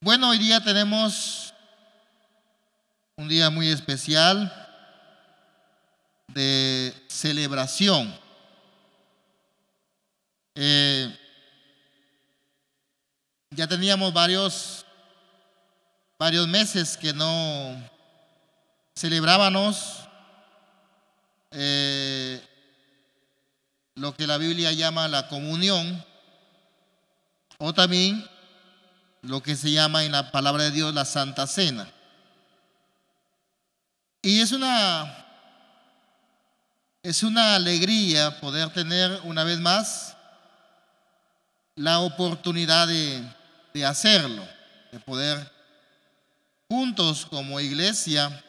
Bueno, hoy día tenemos un día muy especial de celebración. Eh, ya teníamos varios, varios meses que no celebrábamos eh, lo que la Biblia llama la comunión, o también lo que se llama en la palabra de Dios la Santa Cena. Y es una es una alegría poder tener una vez más la oportunidad de, de hacerlo, de poder juntos como iglesia,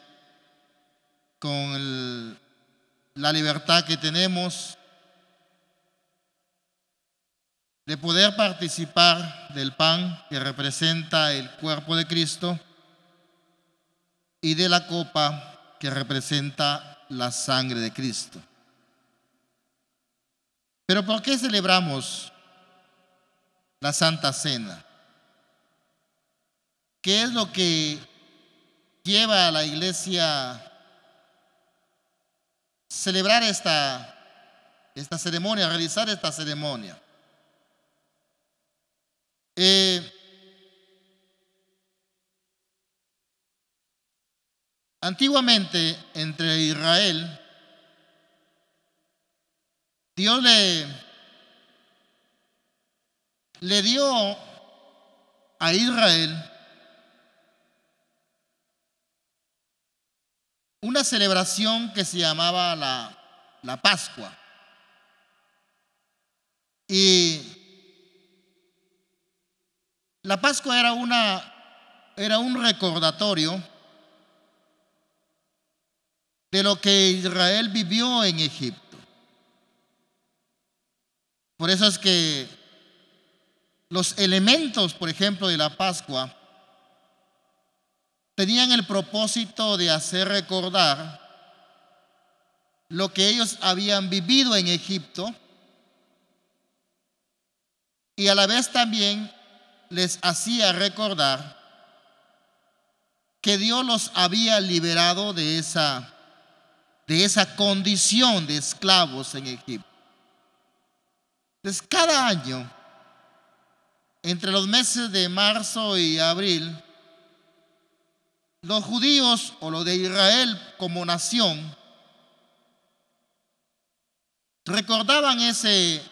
con la libertad que tenemos, de poder participar del pan que representa el cuerpo de Cristo y de la copa que representa la sangre de Cristo. Pero ¿por qué celebramos la Santa Cena? ¿Qué es lo que lleva a la iglesia celebrar esta, esta ceremonia, realizar esta ceremonia? Antiguamente entre Israel, Dios le, le dio a Israel una celebración que se llamaba la, la Pascua. Y la Pascua era, una, era un recordatorio de lo que Israel vivió en Egipto. Por eso es que los elementos, por ejemplo, de la Pascua, tenían el propósito de hacer recordar lo que ellos habían vivido en Egipto y a la vez también les hacía recordar que Dios los había liberado de esa, de esa condición de esclavos en Egipto. Entonces, cada año, entre los meses de marzo y abril, los judíos o los de Israel como nación recordaban ese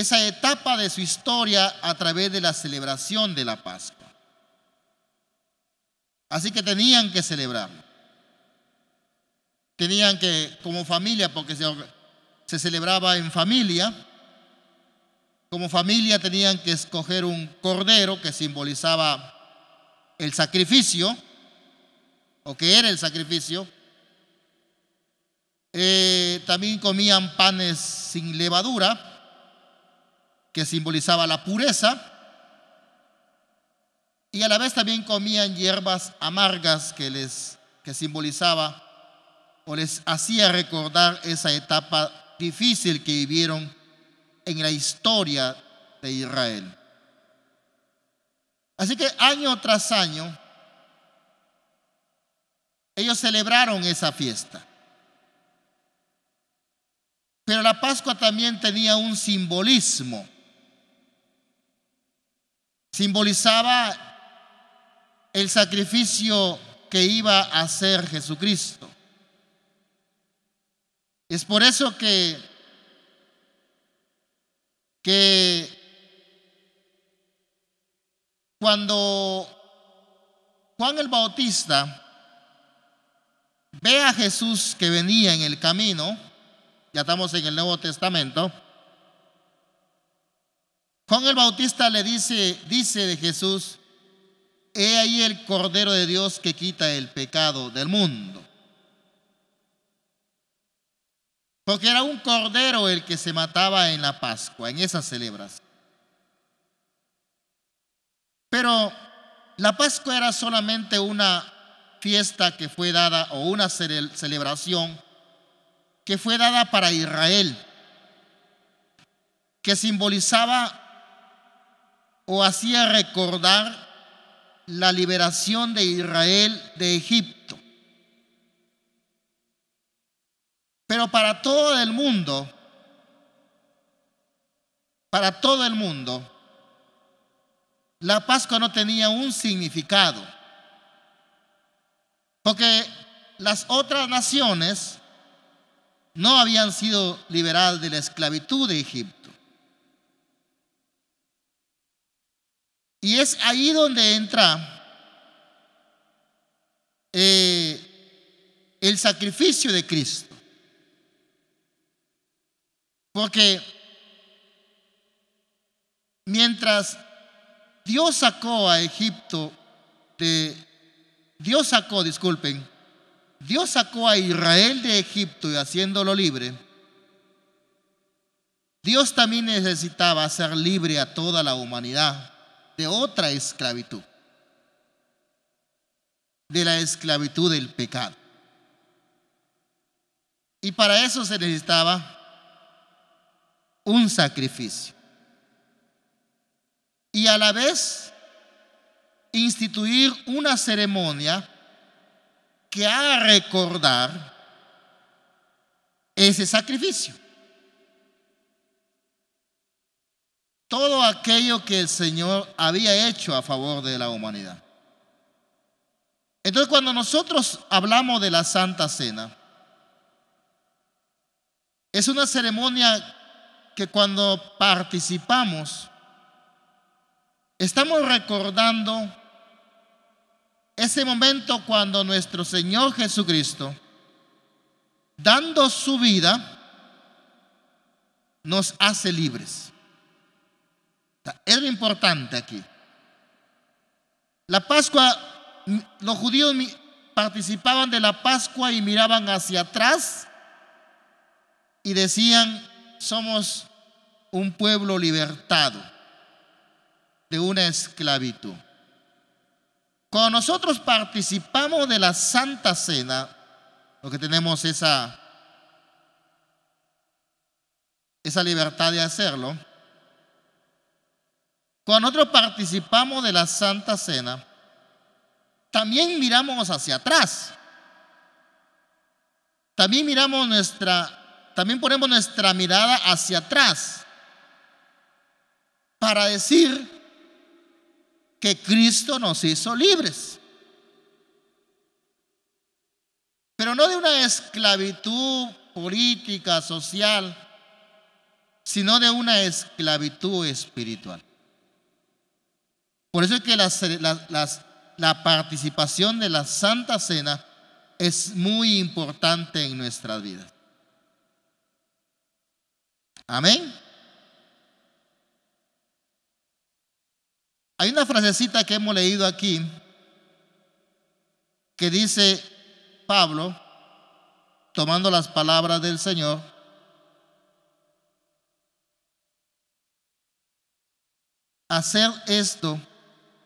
esa etapa de su historia a través de la celebración de la Pascua. Así que tenían que celebrar. Tenían que, como familia, porque se, se celebraba en familia, como familia tenían que escoger un cordero que simbolizaba el sacrificio, o que era el sacrificio. Eh, también comían panes sin levadura que simbolizaba la pureza, y a la vez también comían hierbas amargas que les que simbolizaba o les hacía recordar esa etapa difícil que vivieron en la historia de Israel. Así que año tras año ellos celebraron esa fiesta. Pero la Pascua también tenía un simbolismo simbolizaba el sacrificio que iba a hacer Jesucristo. Es por eso que, que cuando Juan el Bautista ve a Jesús que venía en el camino, ya estamos en el Nuevo Testamento, Juan el Bautista le dice, dice de Jesús, he ahí el Cordero de Dios que quita el pecado del mundo. Porque era un cordero el que se mataba en la Pascua, en esa celebración. Pero la Pascua era solamente una fiesta que fue dada o una celebración que fue dada para Israel, que simbolizaba o hacía recordar la liberación de Israel de Egipto. Pero para todo el mundo, para todo el mundo, la Pascua no tenía un significado. Porque las otras naciones no habían sido liberadas de la esclavitud de Egipto. Y es ahí donde entra eh, el sacrificio de Cristo. Porque mientras Dios sacó a Egipto de, Dios sacó, disculpen, Dios sacó a Israel de Egipto y haciéndolo libre, Dios también necesitaba hacer libre a toda la humanidad de otra esclavitud, de la esclavitud del pecado. Y para eso se necesitaba un sacrificio. Y a la vez instituir una ceremonia que haga recordar ese sacrificio. Todo aquello que el Señor había hecho a favor de la humanidad. Entonces cuando nosotros hablamos de la Santa Cena, es una ceremonia que cuando participamos, estamos recordando ese momento cuando nuestro Señor Jesucristo, dando su vida, nos hace libres. Es lo importante aquí. La Pascua, los judíos participaban de la Pascua y miraban hacia atrás y decían, somos un pueblo libertado de una esclavitud. Cuando nosotros participamos de la Santa Cena, lo que tenemos esa, esa libertad de hacerlo, cuando nosotros participamos de la Santa Cena, también miramos hacia atrás. También miramos nuestra, también ponemos nuestra mirada hacia atrás para decir, que Cristo nos hizo libres. Pero no de una esclavitud política, social, sino de una esclavitud espiritual. Por eso es que la participación de la Santa Cena es muy importante en nuestras vidas. Amén. Hay una frasecita que hemos leído aquí que dice Pablo, tomando las palabras del Señor, hacer esto,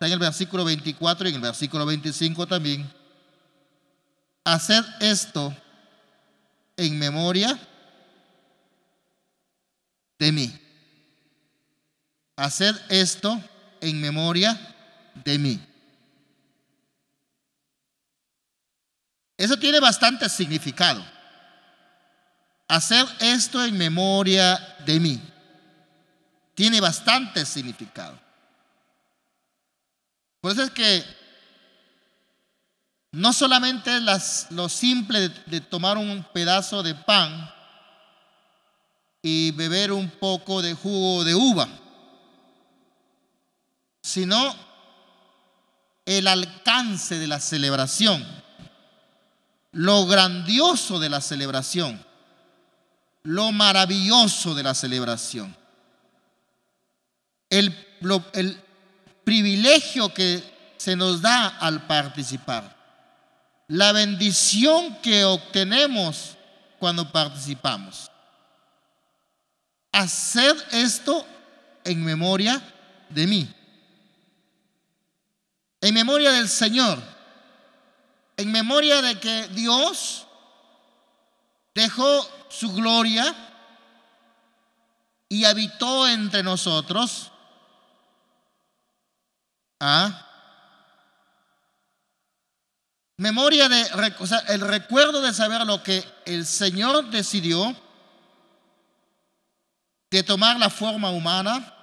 está en el versículo 24 y en el versículo 25 también, hacer esto en memoria de mí. Hacer esto en memoria de mí. Eso tiene bastante significado. Hacer esto en memoria de mí. Tiene bastante significado. Por eso es que no solamente es lo simple de tomar un pedazo de pan y beber un poco de jugo de uva sino el alcance de la celebración, lo grandioso de la celebración, lo maravilloso de la celebración, el, el privilegio que se nos da al participar, la bendición que obtenemos cuando participamos. Hacer esto en memoria de mí. En memoria del Señor, en memoria de que Dios dejó su gloria y habitó entre nosotros ¿Ah? Memoria de, o sea, el recuerdo de saber lo que el Señor decidió de tomar la forma humana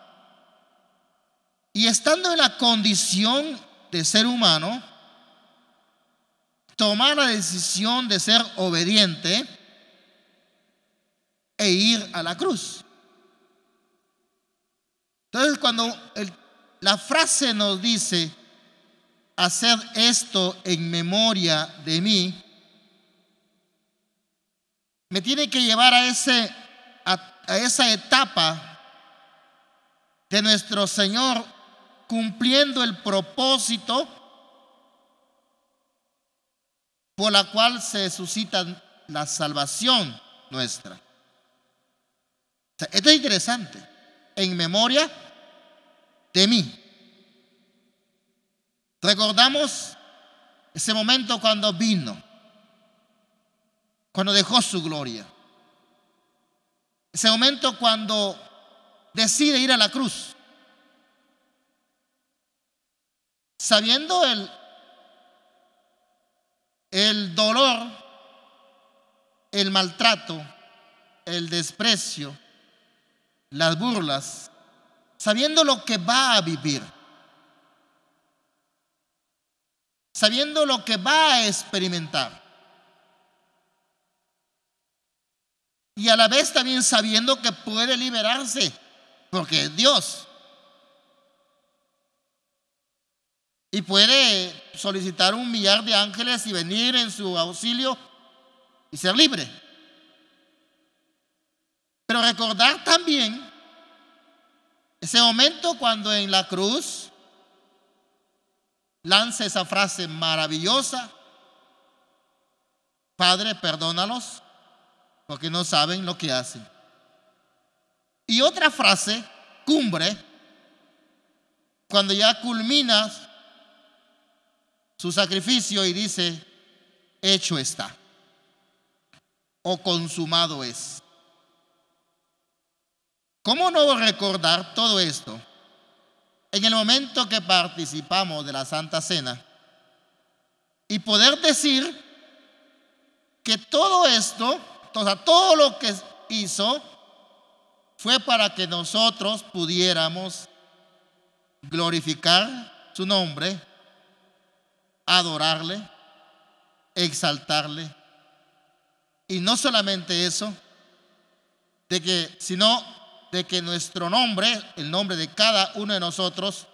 y estando en la condición de ser humano, tomar la decisión de ser obediente e ir a la cruz. Entonces cuando la frase nos dice, hacer esto en memoria de mí, me tiene que llevar a, ese, a esa etapa de nuestro Señor cumpliendo el propósito por la cual se suscita la salvación nuestra. esto es interesante. En memoria de mí. Recordamos ese momento cuando vino, cuando dejó su gloria. Ese momento cuando decide ir a la cruz. Sabiendo el, el dolor, el maltrato, el desprecio, las burlas, sabiendo lo que va a vivir, sabiendo lo que va a experimentar. Y a la vez también sabiendo que puede liberarse, porque es Dios. Y puede solicitar un millar de ángeles y venir en su auxilio y ser libre. Pero recordar también ese momento cuando en la cruz lanza esa frase maravillosa, Padre, perdónalos porque no saben lo que hacen. Y otra frase, cumbre, cuando ya culminas su sacrificio y dice, hecho está, o consumado es. ¿Cómo no recordar todo esto en el momento que participamos de la Santa Cena y poder decir que todo esto, o todo lo que hizo fue para que nosotros pudiéramos glorificar su nombre adorarle, exaltarle. Y no solamente eso, de que, sino de que nuestro nombre, el nombre de cada uno de nosotros,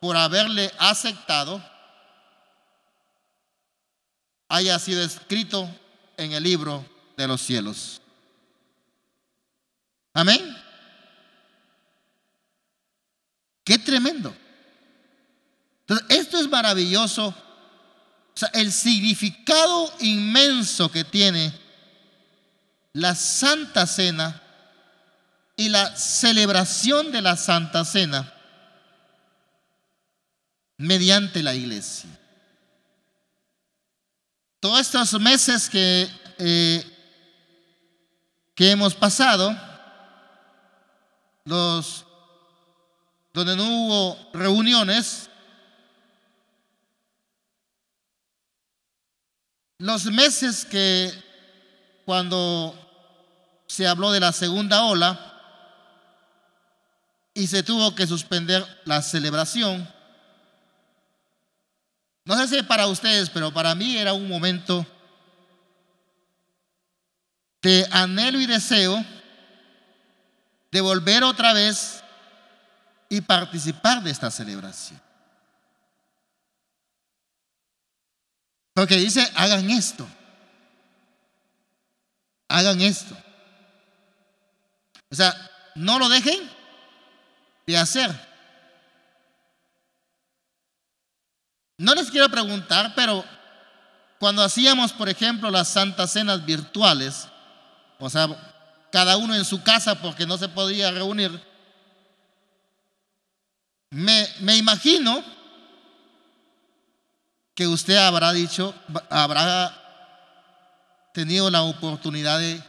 por haberle aceptado, haya sido escrito en el libro de los cielos. Amén. Qué tremendo. Entonces, esto es maravilloso o sea, el significado inmenso que tiene la Santa Cena y la celebración de la Santa Cena mediante la iglesia. Todos estos meses que, eh, que hemos pasado, los, donde no hubo reuniones, Los meses que cuando se habló de la segunda ola y se tuvo que suspender la celebración, no sé si para ustedes, pero para mí era un momento de anhelo y deseo de volver otra vez y participar de esta celebración. Porque dice, hagan esto. Hagan esto. O sea, no lo dejen hacer. No les quiero preguntar, pero cuando hacíamos, por ejemplo, las santas cenas virtuales, o sea, cada uno en su casa porque no se podía reunir, me, me imagino que usted habrá dicho, habrá tenido la oportunidad de,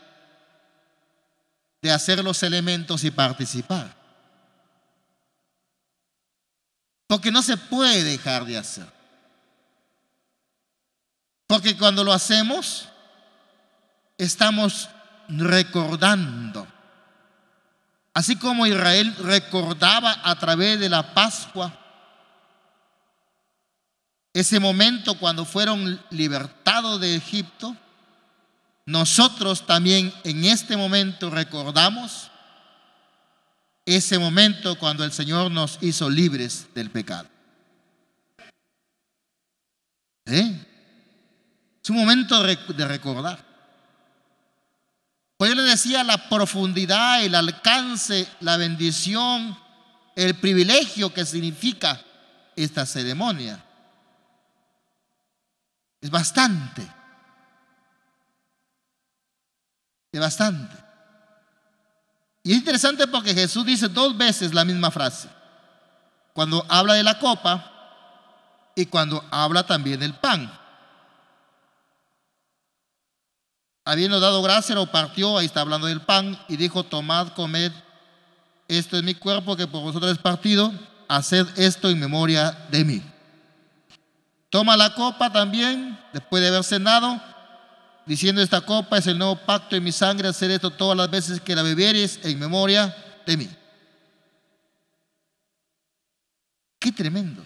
de hacer los elementos y participar. Porque no se puede dejar de hacer. Porque cuando lo hacemos, estamos recordando. Así como Israel recordaba a través de la Pascua ese momento cuando fueron libertados de Egipto, nosotros también en este momento recordamos ese momento cuando el Señor nos hizo libres del pecado. ¿Eh? Es un momento de recordar. Pues yo le decía la profundidad, el alcance, la bendición, el privilegio que significa esta ceremonia. Es bastante. Es bastante. Y es interesante porque Jesús dice dos veces la misma frase. Cuando habla de la copa y cuando habla también del pan. Habiendo dado gracia, lo partió, ahí está hablando del pan, y dijo, tomad, comed, esto es mi cuerpo que por vosotros es partido, haced esto en memoria de mí. Toma la copa también, después de haber cenado, diciendo esta copa es el nuevo pacto en mi sangre, hacer esto todas las veces que la bebieres en memoria de mí. Qué tremendo.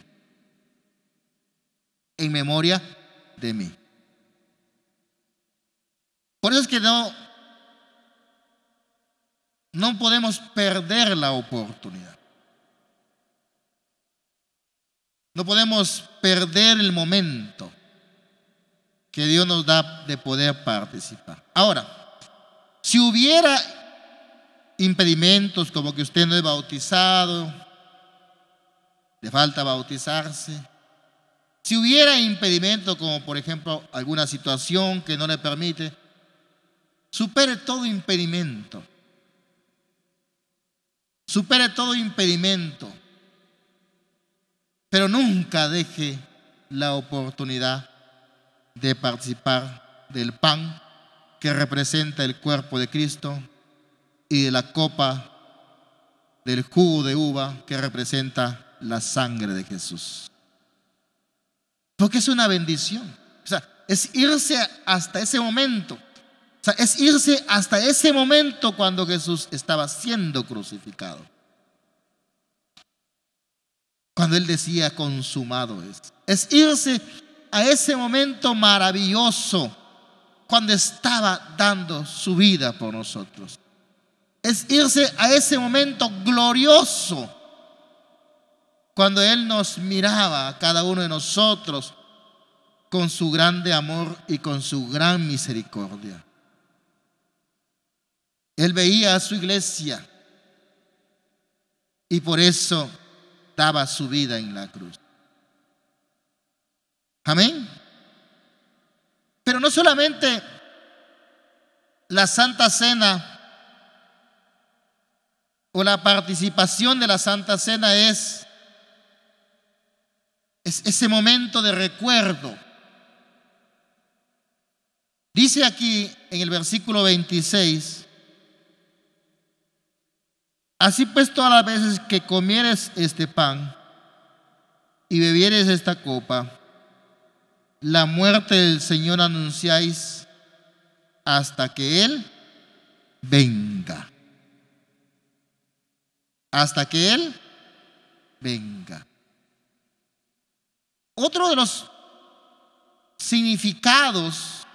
En memoria de mí. Por eso es que no, no podemos perder la oportunidad. No podemos perder el momento que Dios nos da de poder participar. Ahora, si hubiera impedimentos como que usted no es bautizado, le falta bautizarse, si hubiera impedimentos como por ejemplo alguna situación que no le permite, supere todo impedimento. Supere todo impedimento. Pero nunca deje la oportunidad de participar del pan que representa el cuerpo de Cristo y de la copa del jugo de uva que representa la sangre de Jesús. Porque es una bendición. O sea, es irse hasta ese momento. O sea, es irse hasta ese momento cuando Jesús estaba siendo crucificado. Cuando Él decía, consumado es. Es irse a ese momento maravilloso cuando estaba dando su vida por nosotros. Es irse a ese momento glorioso cuando Él nos miraba a cada uno de nosotros con su grande amor y con su gran misericordia. Él veía a su iglesia y por eso daba su vida en la cruz. Amén. Pero no solamente la Santa Cena o la participación de la Santa Cena es, es ese momento de recuerdo. Dice aquí en el versículo 26, así pues todas las veces que comieres este pan y bebieres esta copa, la muerte del Señor anunciáis hasta que Él venga. Hasta que Él venga. Otro de los significados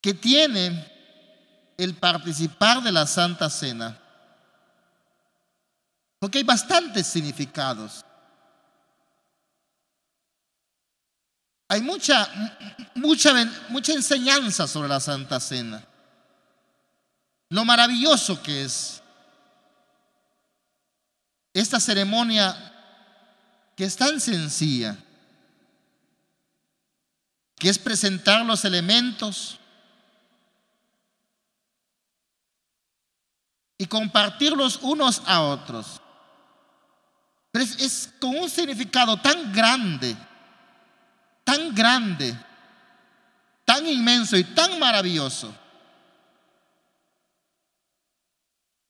que tiene el participar de la Santa Cena porque hay bastantes significados. Hay mucha, mucha, mucha enseñanza sobre la Santa Cena. Lo maravilloso que es esta ceremonia que es tan sencilla, que es presentar los elementos y compartirlos unos a otros. Pero es, con un significado tan grande, tan grande, tan inmenso y tan maravilloso.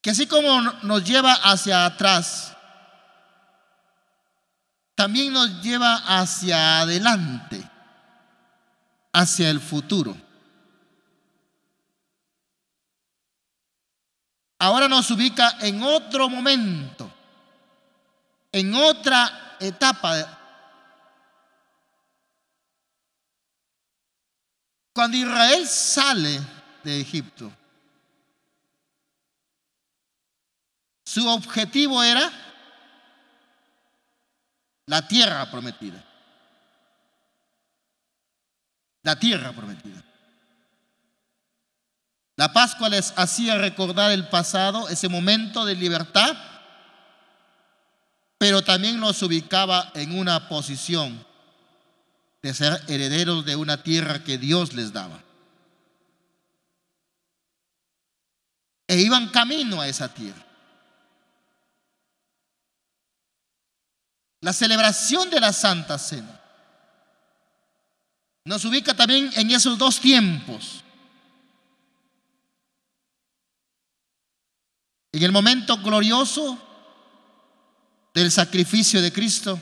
que así como nos lleva hacia atrás, también nos lleva hacia adelante, hacia el futuro. Ahora nos ubica en otro momento, en otra etapa. Cuando Israel sale de Egipto, su objetivo era la tierra prometida. La tierra prometida. La Pascua les hacía recordar el pasado, ese momento de libertad, pero también los ubicaba en una posición de ser herederos de una tierra que Dios les daba. E iban camino a esa tierra. La celebración de la Santa Cena nos ubica también en esos dos tiempos. En el momento glorioso del sacrificio de Cristo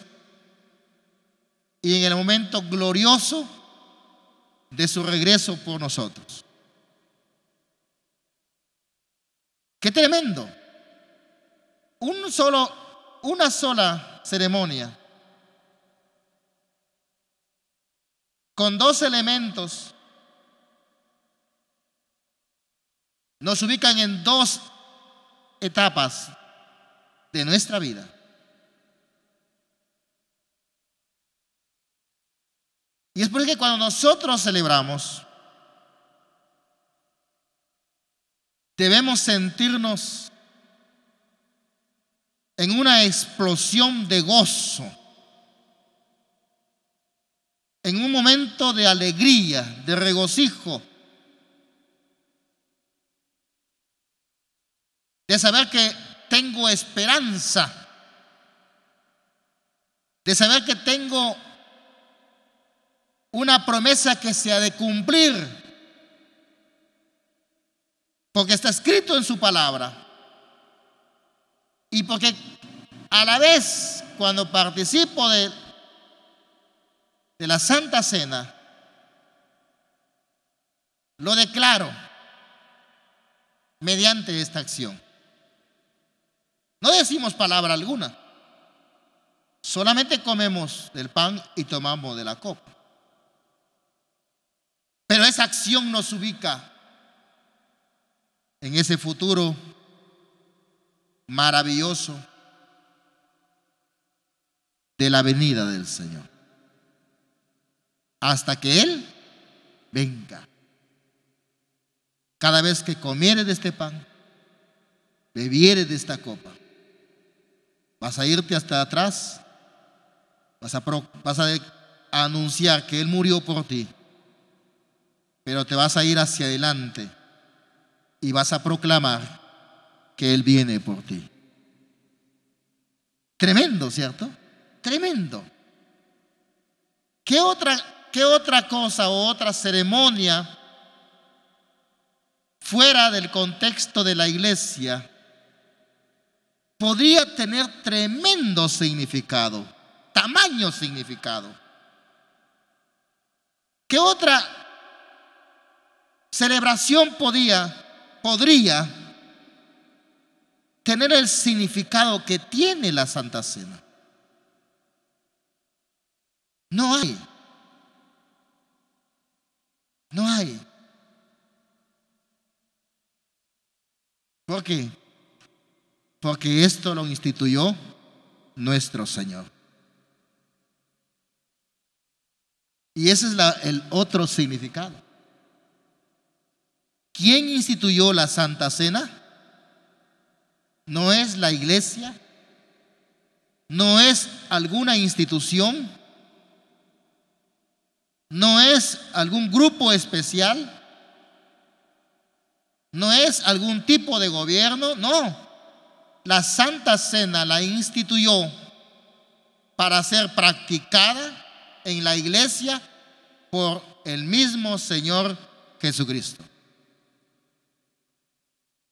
y en el momento glorioso de su regreso por nosotros. Qué tremendo. Un solo, una sola ceremonia con dos elementos nos ubican en dos etapas de nuestra vida. Y es porque cuando nosotros celebramos, debemos sentirnos en una explosión de gozo, en un momento de alegría, de regocijo, de saber que tengo esperanza, de saber que tengo una promesa que se ha de cumplir, porque está escrito en su palabra. Y porque a la vez, cuando participo de, de la Santa Cena, lo declaro mediante esta acción. No decimos palabra alguna. Solamente comemos del pan y tomamos de la copa. Pero esa acción nos ubica en ese futuro maravilloso de la venida del Señor. Hasta que Él venga. Cada vez que comiere de este pan, bebiere de esta copa, Vas a irte hasta atrás. Vas a, vas a anunciar que Él murió por ti. Pero te vas a ir hacia adelante y vas a proclamar que Él viene por ti. Tremendo, ¿cierto? Tremendo. ¿Qué otra, qué otra cosa o otra ceremonia fuera del contexto de la iglesia podría tener tremendo significado, tamaño significado. ¿Qué otra celebración podía, podría tener el significado que tiene la Santa Cena? No hay. No hay. ¿Por qué? porque esto lo instituyó nuestro Señor. Y ese es el otro significado. ¿Quién instituyó la Santa Cena? No es la iglesia, no es alguna institución, no es algún grupo especial, no es algún tipo de gobierno, no. La Santa Cena la instituyó para ser practicada en la iglesia por el mismo Señor Jesucristo.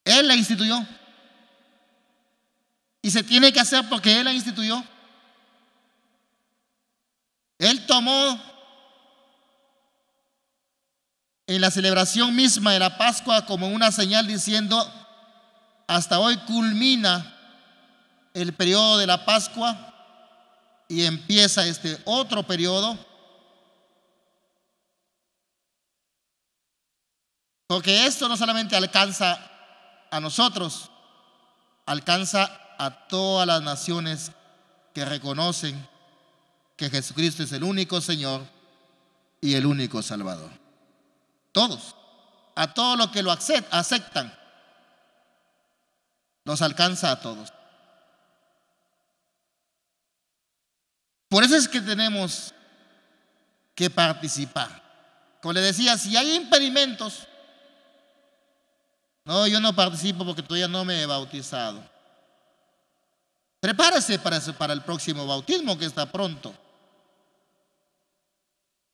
Él la instituyó. Y se tiene que hacer porque Él la instituyó. Él tomó en la celebración misma de la Pascua como una señal diciendo, hasta hoy culmina el periodo de la Pascua y empieza este otro periodo. Porque esto no solamente alcanza a nosotros, alcanza a todas las naciones que reconocen que Jesucristo es el único Señor y el único Salvador. Todos, a todos los que lo aceptan, nos alcanza a todos. Por eso es que tenemos que participar. Como le decía, si hay impedimentos, no, yo no participo porque todavía no me he bautizado. Prepárese para, el próximo bautismo que está pronto.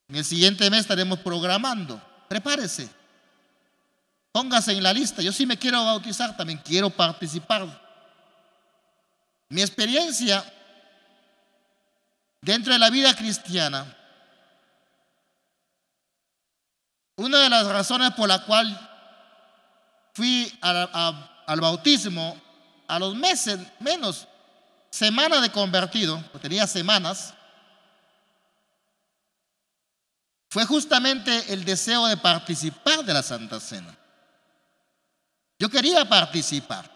En el siguiente mes estaremos programando. Prepárese. Póngase en la lista. Yo sí me quiero bautizar, también quiero participar. Mi experiencia dentro de la vida cristiana, una de las razones por la cual fui al bautismo a los meses, menos semanas de convertido, tenía semanas, fue justamente el deseo de participar de la Santa Cena. Yo quería participar,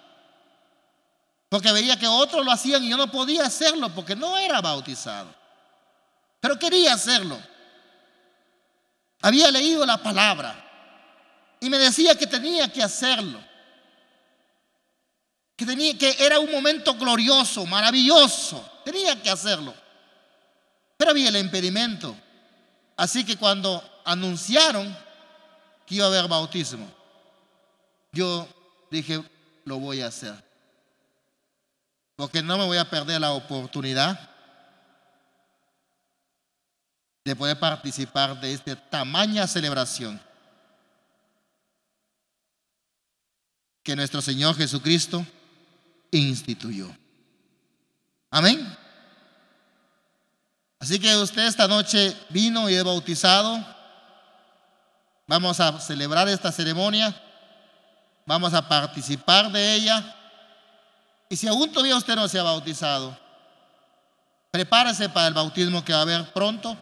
porque veía que otros lo hacían y yo no podía hacerlo porque no era bautizado, pero quería hacerlo. Había leído la palabra y me decía que tenía que hacerlo, que, tenía, que era un momento glorioso, maravilloso, tenía que hacerlo. Pero había el impedimento Así que cuando anunciaron que iba a haber bautismo, yo dije, lo voy a hacer. Porque no me voy a perder la oportunidad de poder participar de esta tamaña celebración que nuestro Señor Jesucristo instituyó. Amén. Así que usted esta noche vino y es bautizado. Vamos a celebrar esta ceremonia. Vamos a participar de ella. Y si aún todavía usted no se ha bautizado, prepárese para el bautismo que va a haber pronto.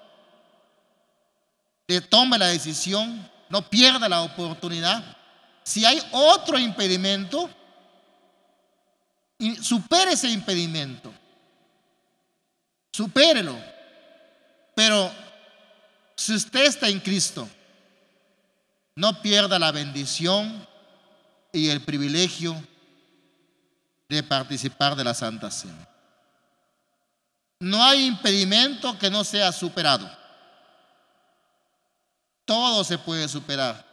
Tome la decisión, no pierda la oportunidad. Si hay otro impedimento, supere ese impedimento. Supérelo. Pero si usted está en Cristo, no pierda la bendición y el privilegio de participar de la Santa Cena. No hay impedimento que no sea superado. Todo se puede superar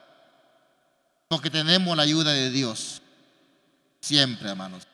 porque tenemos la ayuda de Dios. Siempre, hermanos.